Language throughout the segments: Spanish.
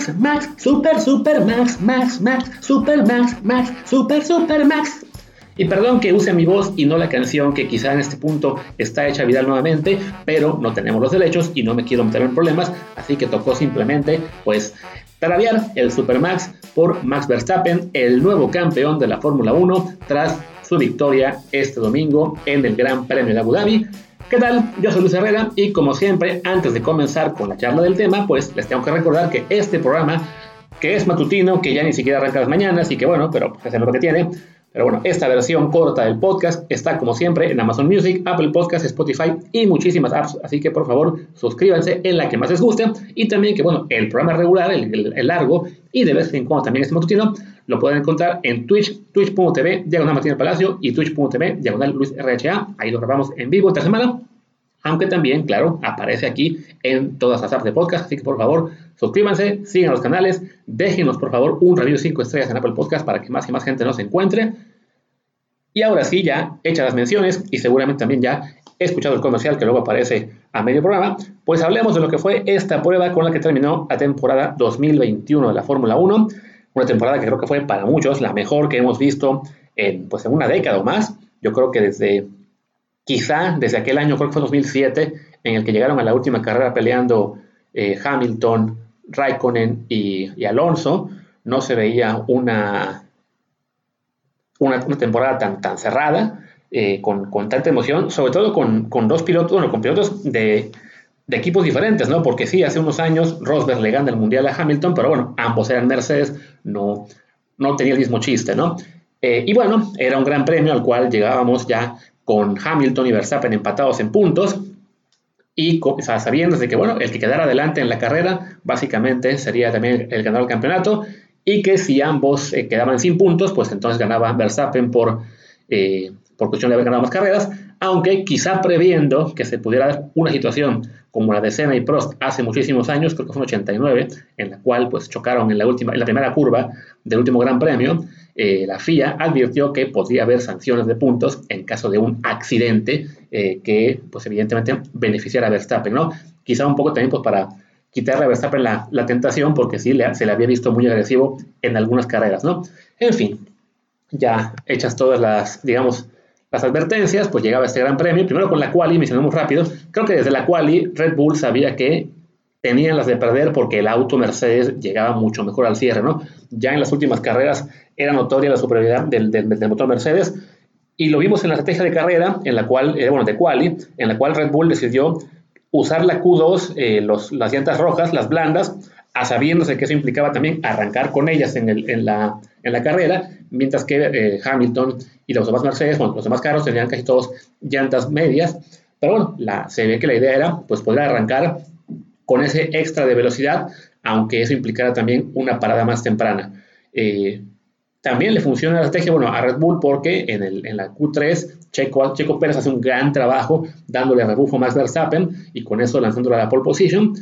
Max, Max, Super, Super Max, Max, Max, Super Max, Max, Super, Super Max. Y perdón que use mi voz y no la canción que quizá en este punto está hecha viral nuevamente, pero no tenemos los derechos y no me quiero meter en problemas, así que tocó simplemente pues tarabiar el Supermax por Max Verstappen, el nuevo campeón de la Fórmula 1 tras su victoria este domingo en el Gran Premio de Abu Dhabi. ¿Qué tal? Yo soy Luis Herrera y como siempre, antes de comenzar con la charla del tema, pues les tengo que recordar que este programa, que es matutino, que ya ni siquiera arranca las mañanas y que bueno, pero pues, es lo que tiene, pero bueno, esta versión corta del podcast está como siempre en Amazon Music, Apple Podcasts, Spotify y muchísimas apps. Así que por favor suscríbanse en la que más les guste. Y también que bueno, el programa regular, el, largo y de vez en cuando también este matutino, lo pueden encontrar en Twitch, twitch.tv, diagonal Martín Palacio y twitch.tv, diagonal Luis RHA. Ahí lo grabamos en vivo esta semana aunque también, claro, aparece aquí en todas las apps de podcast, así que por favor, suscríbanse, sigan los canales, déjenos por favor un review de 5 estrellas en Apple Podcast para que más y más gente nos encuentre. Y ahora sí, ya hechas las menciones y seguramente también ya he escuchado el comercial que luego aparece a medio programa, pues hablemos de lo que fue esta prueba con la que terminó la temporada 2021 de la Fórmula 1, una temporada que creo que fue para muchos la mejor que hemos visto en, pues, en una década o más. Yo creo que desde Quizá desde aquel año, creo que fue 2007, en el que llegaron a la última carrera peleando eh, Hamilton, Raikkonen y, Alonso, no se veía una, una, temporada tan, tan cerrada, eh, con, con, tanta emoción, sobre todo con, con, dos pilotos, bueno, con pilotos de, de, equipos diferentes, ¿no? Porque sí, hace unos años Rosberg le gana el Mundial a Hamilton, pero bueno, ambos eran Mercedes, no, no tenía el mismo chiste, ¿no? Eh, y bueno, era un gran premio al cual llegábamos ya con Hamilton y Verstappen empatados en puntos y sabiendo de que bueno, el que quedara adelante en la carrera básicamente sería también el ganador del campeonato y que si ambos eh, quedaban sin puntos, pues entonces ganaba Verstappen por, eh, por cuestión de haber ganado más carreras, aunque quizá previendo que se pudiera dar una situación como la de Senna y Prost hace muchísimos años, creo que fue en 89, en la cual pues chocaron en la, última, en la primera curva del último Gran Premio, eh, la FIA advirtió que podría haber sanciones de puntos en caso de un accidente eh, que, pues evidentemente, beneficiara a Verstappen, ¿no? Quizá un poco también pues, para quitarle a Verstappen la, la tentación, porque sí se le había visto muy agresivo en algunas carreras, ¿no? En fin, ya hechas todas las, digamos, las advertencias, pues llegaba este gran premio, primero con la quali, mencionamos rápido, creo que desde la quali Red Bull sabía que tenían las de perder porque el auto Mercedes llegaba mucho mejor al cierre, ¿no? Ya en las últimas carreras era notoria la superioridad del, motor Mercedes y lo vimos en la estrategia de carrera, en la cual, eh, bueno, de quali, en la cual Red Bull decidió usar la Q2, eh, las llantas rojas, las blandas, a sabiéndose que eso implicaba también arrancar con ellas en, la, en la, carrera, mientras que eh, Hamilton y los demás Mercedes, los demás carros tenían casi todos llantas medias, pero bueno, la, se ve que la idea era pues poder arrancar con ese extra de velocidad, aunque eso implicara también una parada más temprana. Eh, también le funciona la estrategia, bueno, a Red Bull porque en, el, en la Q3 Checo, Checo Pérez hace un gran trabajo dándole rebufo a Max Verstappen y con eso lanzándolo a la pole position,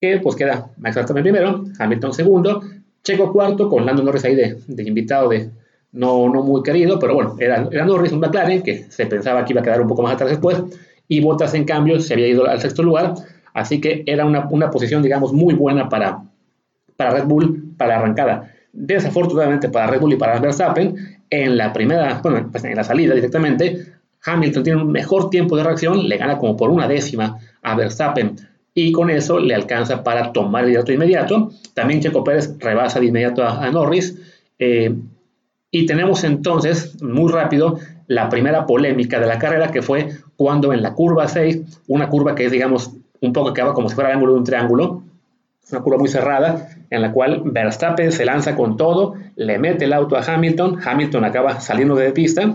que pues queda Max Verstappen primero, Hamilton segundo, Checo cuarto con Lando Norris ahí de, invitado de no, no muy querido, pero bueno, era, era Norris un McLaren que se pensaba que iba a quedar un poco más atrás después y Bottas en cambio se había ido al sexto lugar Así que era una, posición, digamos, muy buena para, para Red Bull para la arrancada. Desafortunadamente para Red Bull y para Verstappen, en la primera, bueno, pues en la salida directamente, Hamilton tiene un mejor tiempo de reacción, le gana como por una décima a Verstappen y con eso le alcanza para tomar el liderato inmediato. También Checo Pérez rebasa de inmediato a, Norris. Eh, y tenemos entonces, muy rápido, la primera polémica de la carrera, que fue cuando en la curva 6, una curva que es, digamos, un poco que como si fuera el ángulo de un triángulo, una curva muy cerrada, en la cual Verstappen se lanza con todo, le mete el auto a Hamilton, Hamilton acaba saliendo de pista,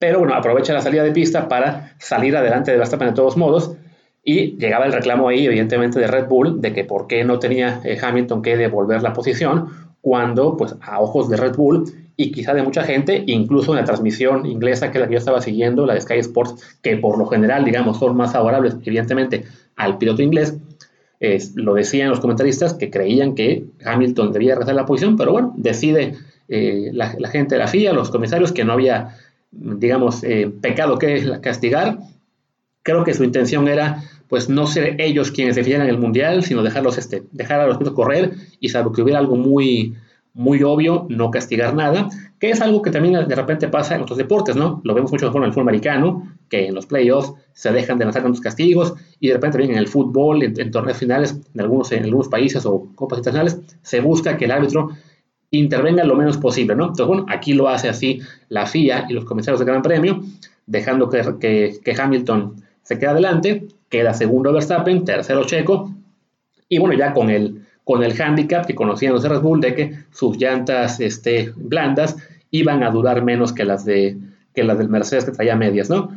pero bueno, aprovecha la salida de pista para salir adelante de Verstappen de todos modos, y llegaba el reclamo ahí, evidentemente, de Red Bull, de que por qué no tenía eh, Hamilton que devolver la posición, cuando, pues, a ojos de Red Bull, y quizá de mucha gente, incluso en la transmisión inglesa que la que yo estaba siguiendo, la de Sky Sports, que por lo general, digamos, son más favorables, evidentemente, al piloto inglés, lo decían los comentaristas que creían que Hamilton debía rezar la posición, pero bueno, decide eh, la, gente de la FIA, los comisarios, que no había, digamos, eh, pecado que castigar, Creo que su intención era pues no ser ellos quienes definieran el mundial, sino dejarlos este, dejar a los pilotos correr y salvo que hubiera algo muy muy obvio, no castigar nada, que es algo que también de repente pasa en otros deportes, ¿no? Lo vemos mucho en el fútbol americano, que en los playoffs se dejan de lanzar tantos castigos, y de repente también en el fútbol, en, torneos finales, en algunos, en algunos países o copas internacionales, se busca que el árbitro intervenga lo menos posible, ¿no? Entonces, bueno, aquí lo hace así la FIA y los comisarios de Gran Premio, dejando que, que, Hamilton se quede adelante, queda segundo Verstappen, tercero Checo, y bueno, ya con el con el handicap que conocían los Red Bull de que sus llantas este, blandas iban a durar menos que las, de, que las del Mercedes que traía medias, ¿no?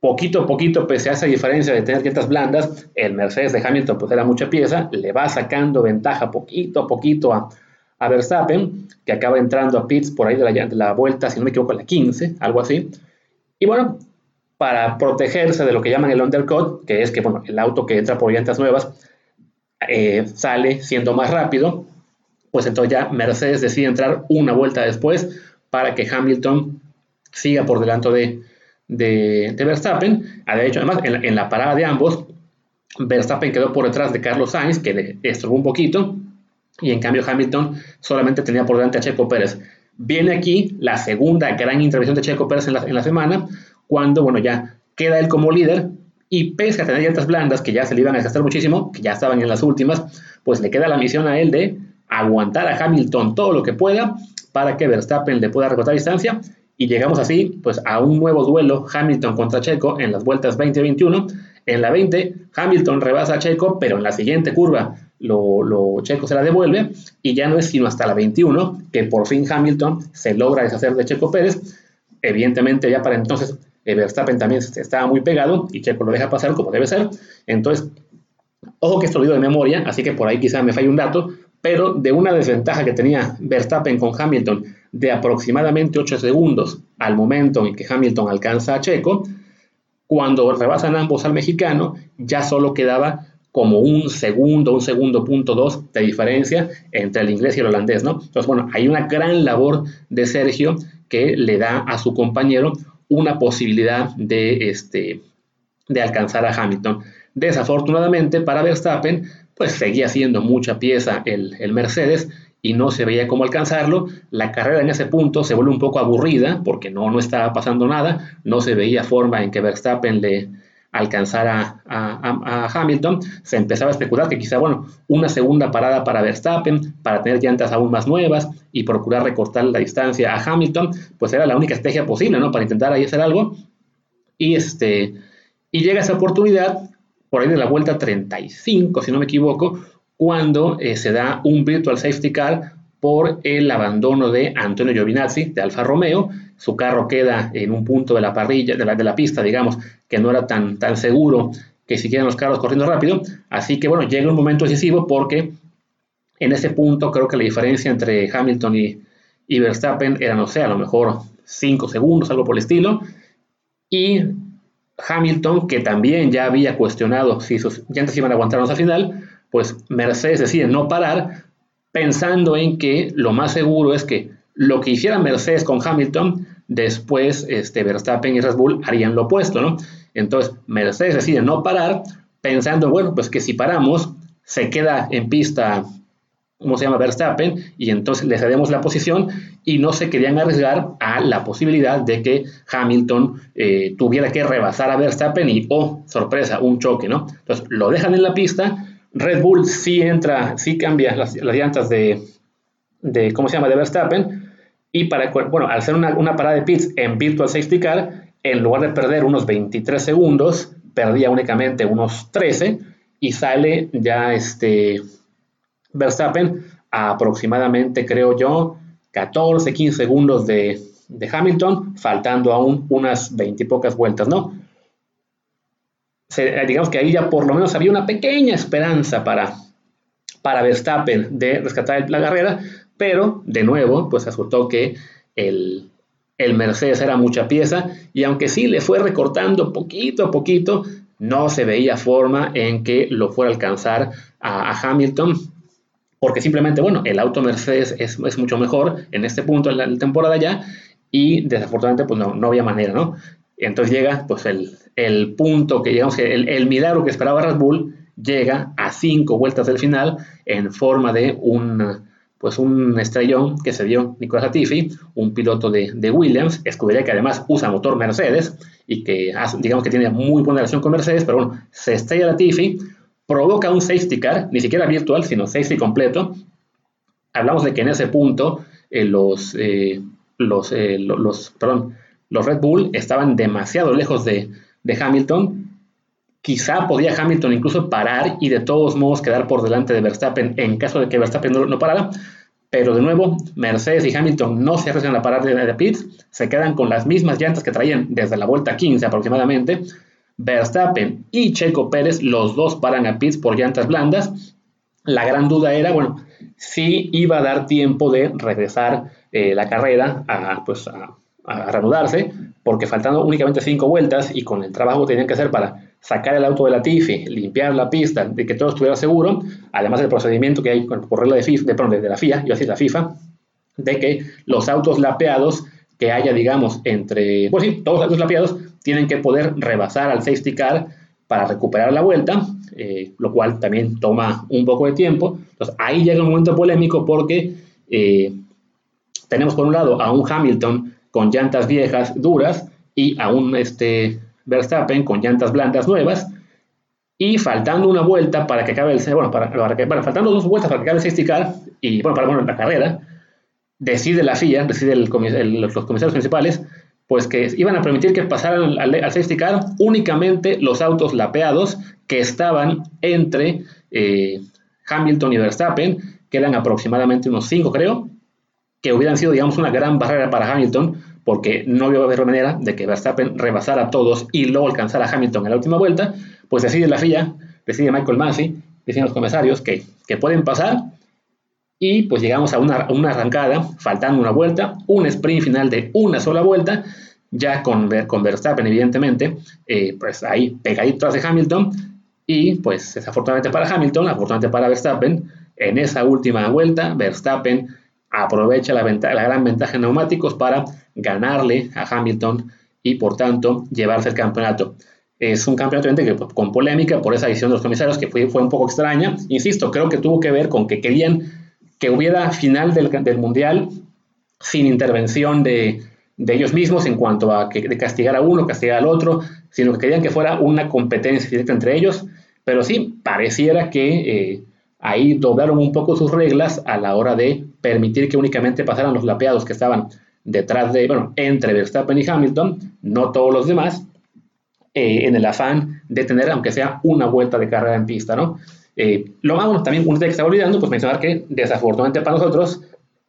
Poquito a poquito, pese a esa diferencia de tener llantas blandas, el Mercedes de Hamilton pues era mucha pieza, le va sacando ventaja poquito a poquito a, a Verstappen, que acaba entrando a pits por ahí de la, de la vuelta, si no me equivoco, a la 15, algo así. Y bueno, para protegerse de lo que llaman el undercut, que es que bueno, el auto que entra por llantas nuevas eh, sale siendo más rápido, pues entonces ya Mercedes decide entrar una vuelta después para que Hamilton siga por delante de, de, Verstappen. Ah, de hecho, además, en la, parada de ambos, Verstappen quedó por detrás de Carlos Sainz, que le estorbó un poquito, y en cambio Hamilton solamente tenía por delante a Checo Pérez. Viene aquí la segunda gran intervención de Checo Pérez en la semana, cuando, bueno, ya queda él como líder, y pese a tener llantas blandas que ya se le iban a gastar muchísimo, que ya estaban en las últimas, pues le queda la misión a él de aguantar a Hamilton todo lo que pueda para que Verstappen le pueda recortar distancia. Y llegamos así pues a un nuevo duelo Hamilton contra Checo en las vueltas 20-21. En la 20, Hamilton rebasa a Checo, pero en la siguiente curva lo, lo, Checo se la devuelve y ya no es sino hasta la 21 que por fin Hamilton se logra deshacer de Checo Pérez. Evidentemente ya para entonces Verstappen también estaba muy pegado y Checo lo deja pasar como debe ser. Entonces, ojo que esto lo digo de memoria, así que por ahí quizá me falle un dato, pero de una desventaja que tenía Verstappen con Hamilton de aproximadamente 8 segundos al momento en que Hamilton alcanza a Checo, cuando rebasan ambos al mexicano, ya solo quedaba como un segundo, un segundo punto dos de diferencia entre el inglés y el holandés, ¿no? Entonces, bueno, hay una gran labor de Sergio que le da a su compañero una posibilidad de, este, de alcanzar a Hamilton. Desafortunadamente para Verstappen, pues seguía siendo mucha pieza el, el, Mercedes y no se veía cómo alcanzarlo. La carrera en ese punto se vuelve un poco aburrida porque no, no estaba pasando nada, no se veía forma en que Verstappen le, alcanzar a, Hamilton, se empezaba a especular que quizá, bueno, una segunda parada para Verstappen, para tener llantas aún más nuevas y procurar recortar la distancia a Hamilton, pues era la única estrategia posible, ¿no? Para intentar ahí hacer algo. Y, este, y llega esa oportunidad, por ahí de la vuelta 35, si no me equivoco, cuando eh, se da un virtual safety car por el abandono de Antonio Giovinazzi de Alfa Romeo. Su carro queda en un punto de la parrilla, de la, de la pista, digamos, que no era tan, tan seguro que siguieran los carros corriendo rápido. Así que bueno, llega un momento decisivo porque en ese punto creo que la diferencia entre Hamilton y, y Verstappen era, no sé, a lo mejor 5 segundos, algo por el estilo. Y Hamilton, que también ya había cuestionado si sus llantas iban a aguantarnos al final, pues Mercedes decide no parar pensando en que lo más seguro es que lo que hiciera Mercedes con Hamilton, después este, Verstappen y Red Bull harían lo opuesto, ¿no? Entonces Mercedes decide no parar, pensando, bueno, pues que si paramos, se queda en pista, ¿cómo se llama? Verstappen, y entonces le cedemos la posición y no se querían arriesgar a la posibilidad de que Hamilton eh, tuviera que rebasar a Verstappen y, oh, sorpresa, un choque, ¿no? Entonces lo dejan en la pista Red Bull sí entra, sí cambia las, llantas de, de, ¿cómo se llama?, de Verstappen. Y para, bueno, al hacer una, una, parada de pits en Virtual Safety Car, en lugar de perder unos 23 segundos, perdía únicamente unos 13 y sale ya este Verstappen a aproximadamente, creo yo, 14, 15 segundos de, de Hamilton, faltando aún unas 20 y pocas vueltas, ¿no? Eh, digamos que ahí ya por lo menos había una pequeña esperanza para, para Verstappen de rescatar la carrera, pero de nuevo, pues resultó que el, el Mercedes era mucha pieza y aunque sí le fue recortando poquito a poquito, no se veía forma en que lo fuera a alcanzar a, Hamilton, porque simplemente, bueno, el auto Mercedes es, es, mucho mejor en este punto de la temporada ya y desafortunadamente pues no, no había manera, ¿no? entonces llega pues el, el punto que digamos que el, el, milagro que esperaba Red Bull llega a cinco vueltas del final en forma de un pues un estrellón que se dio Nicolás Latifi, un piloto de, de, Williams, escudería que además usa motor Mercedes y que digamos que tiene muy buena relación con Mercedes, pero bueno, se estrella Latifi, provoca un safety car, ni siquiera virtual, sino safety completo. Hablamos de que en ese punto eh, los, eh, los, eh, los, perdón, los Red Bull estaban demasiado lejos de, de Hamilton Quizá podía Hamilton incluso parar y de todos modos quedar por delante de Verstappen en caso de que Verstappen no, parara. Pero de nuevo, Mercedes y Hamilton no se arriesgan a parar de, de se quedan con las mismas llantas que traían desde la vuelta 15 aproximadamente. Verstappen y Checo Pérez, los dos paran a pits por llantas blandas. La gran duda era, bueno, si iba a dar tiempo de regresar eh, la carrera a, pues, a, a reanudarse, porque faltando únicamente cinco vueltas y con el trabajo que tenían que hacer para sacar el auto de la Tifi, limpiar la pista, de que todo estuviera seguro, además del procedimiento que hay por regla de, FIFA, de, de la FIA, yo así la FIFA, de que los autos lapeados que haya, digamos, entre, pues sí, todos los autos lapeados tienen que poder rebasar al safety car para recuperar la vuelta, eh, lo cual también toma un poco de tiempo. Entonces ahí llega un momento polémico porque eh, tenemos por un lado a un Hamilton con llantas viejas duras y a un este, Verstappen con llantas blandas nuevas y faltando una vuelta para que acabe el bueno, para, bueno, faltando dos vueltas para que acabe el safety car y bueno, para bueno, la carrera, decide la FIA, decide los comisarios principales, pues que iban a permitir que pasaran al, al, safety car únicamente los autos lapeados que estaban entre eh, Hamilton y Verstappen, que eran aproximadamente unos cinco creo, que hubieran sido, digamos, una gran barrera para Hamilton, porque no iba a haber manera de que Verstappen rebasara a todos y luego alcanzara a Hamilton en la última vuelta, pues decide la FIA, decide Michael Massey, deciden los comisarios que, que pueden pasar y pues llegamos a una, una, arrancada, faltando una vuelta, un sprint final de una sola vuelta, ya con, con Verstappen evidentemente, eh, pues ahí pegadito tras de Hamilton y pues desafortunadamente para Hamilton, afortunadamente para Verstappen, en esa última vuelta Verstappen aprovecha la, la gran ventaja en neumáticos para ganarle a Hamilton y por tanto llevarse el campeonato. Es un campeonato que, con polémica por esa decisión de los comisarios que fue, fue un poco extraña. Insisto, creo que tuvo que ver con que querían que hubiera final del, del Mundial sin intervención de, de, ellos mismos en cuanto a que, de castigar a uno, castigar al otro, sino que querían que fuera una competencia directa entre ellos. Pero sí, pareciera que eh, ahí doblaron un poco sus reglas a la hora de permitir que únicamente pasaran los lapeados que estaban detrás de, bueno, entre Verstappen y Hamilton, no todos los demás, eh, en el afán de tener, aunque sea una vuelta de carrera en pista, ¿no? Eh, lo más bueno, también uno que está olvidando, pues mencionar que desafortunadamente para nosotros,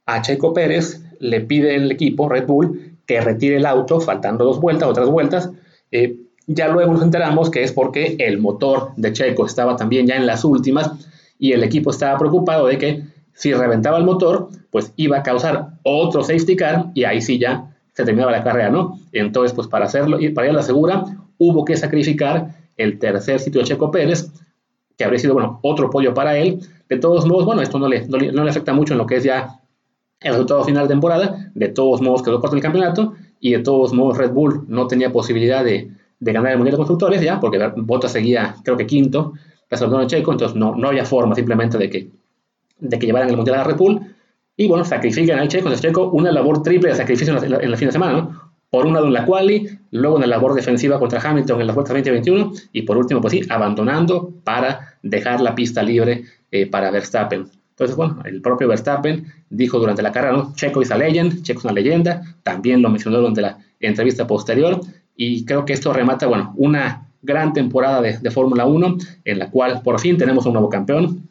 a Checo Pérez le pide el equipo Red Bull que retire el auto, faltando dos vueltas, otras vueltas. Eh, ya luego nos enteramos que es porque el motor de Checo estaba también ya en las últimas y el equipo estaba preocupado de que si reventaba el motor, pues iba a causar otro safety car y ahí sí ya se terminaba la carrera, ¿no? Entonces, pues para hacerlo y para ir a la segura, hubo que sacrificar el tercer sitio de Checo Pérez, que habría sido, bueno, otro podio para él. De todos modos, bueno, esto no le, no le, afecta mucho en lo que es ya el resultado final de temporada. De todos modos, quedó corto el campeonato y de todos modos Red Bull no tenía posibilidad de, de ganar el Mundial de Constructores ya, porque Bottas seguía, creo que quinto, de Checo, entonces no, no había forma simplemente de que de que llevaran el Mundial a Red Bull. Y bueno, sacrifican al Checo, el Checo, una labor triple de sacrificio en, el fin de semana, ¿no? Por un lado en la quali, luego en la labor defensiva contra Hamilton en la vuelta 2021 y por último, pues sí, abandonando para dejar la pista libre eh, para Verstappen. Entonces, bueno, el propio Verstappen dijo durante la carrera, ¿no? Checo is a legend, Checo es una leyenda, también lo mencionó durante la entrevista posterior y creo que esto remata, bueno, una gran temporada de, de Fórmula 1 en la cual por fin tenemos un nuevo campeón,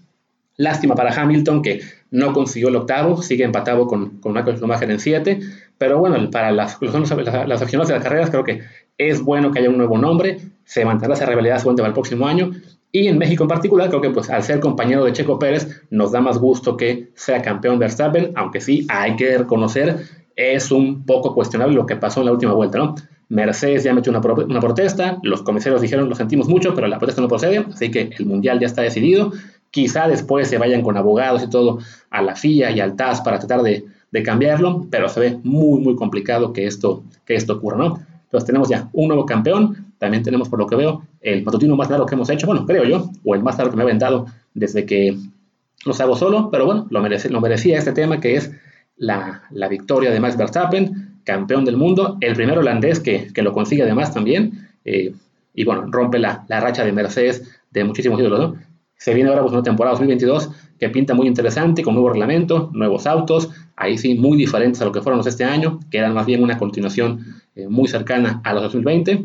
Lástima para Hamilton que no consiguió el octavo, sigue empatado con, con Michael Schumacher en siete, pero bueno, para las, las, las aficionados de las carreras creo que es bueno que haya un nuevo nombre, se mantendrá esa rivalidad seguramente para el próximo año, y en México en particular, creo que pues al ser compañero de Checo Pérez, nos da más gusto que sea campeón Verstappen, aunque sí hay que reconocer, es un poco cuestionable lo que pasó en la última vuelta, ¿no? Mercedes ya metió una, una protesta, los comisarios dijeron lo sentimos mucho, pero la protesta no procede, así que el mundial ya está decidido, Quizá después se vayan con abogados y todo a la FIA y al TAS para tratar de, cambiarlo, pero se ve muy, muy complicado que esto, que esto ocurra, ¿no? Entonces tenemos ya un nuevo campeón, también tenemos por lo que veo el matutino más largo que hemos hecho, bueno, creo yo, o el más largo que me ha aventado desde que los hago solo, pero bueno, lo, merecía este tema que es la, la, victoria de Max Verstappen, campeón del mundo, el primer holandés que, que lo consigue además también, eh, y bueno, rompe la, la, racha de Mercedes de muchísimos ídolos, ¿no? Se viene ahora pues, una temporada 2022 que pinta muy interesante, con nuevo reglamento, nuevos autos, ahí sí muy diferentes a lo que fueron los este año, que eran más bien una continuación eh, muy cercana a los 2020,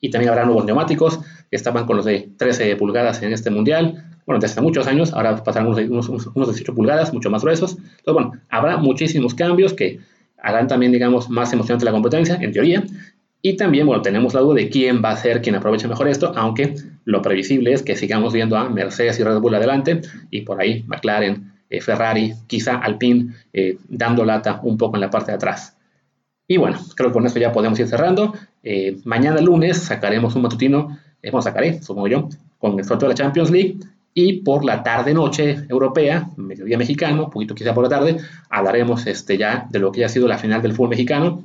y también habrá nuevos neumáticos, que estaban con los de 13 pulgadas en este mundial, bueno, desde hace muchos años, ahora pasarán unos, unos, unos 18 pulgadas, mucho más gruesos, entonces bueno, habrá muchísimos cambios que harán también, digamos, más emocionante la competencia, en teoría, y también, bueno, tenemos la duda de quién va a ser quien aproveche mejor esto, aunque lo previsible es que sigamos viendo a Mercedes y Red Bull adelante y por ahí McLaren, eh, Ferrari, quizá Alpine eh, dando lata un poco en la parte de atrás. Y bueno, creo que con esto ya podemos ir cerrando. Eh, mañana lunes sacaremos un matutino, bueno, sacaré, supongo yo, con el sorteo de la Champions League y por la tarde-noche europea, mediodía mexicano, poquito quizá por la tarde, hablaremos este, ya de lo que ha sido la final del fútbol mexicano,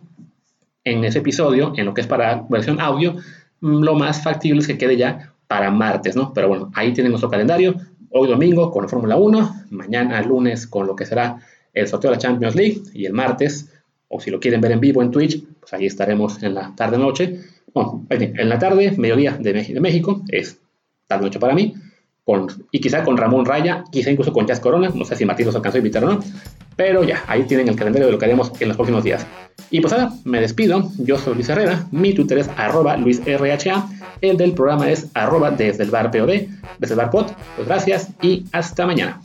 en ese episodio, en lo que es para versión audio, mm, lo más factible es que quede ya para martes, ¿no? Pero bueno, ahí tienen nuestro calendario. Hoy domingo con la Fórmula 1, mañana lunes con lo que será el sorteo de la Champions League y el martes, o si lo quieren ver en vivo en Twitch, pues ahí estaremos en la tarde-noche. Bueno, en la tarde, mediodía de, México, es tarde-noche para mí, con, y quizá con Ramón Raya, quizá incluso con Jazz Corona, no sé si Martín los alcanzó a invitar o no, pero ya, ahí tienen el calendario de lo que haremos en los próximos días. Y pues nada, me despido. Yo soy Luis Herrera. Mi Twitter es arroba LuisRHA. El del programa es arroba desde el bar desde el bar. Pues gracias y hasta mañana.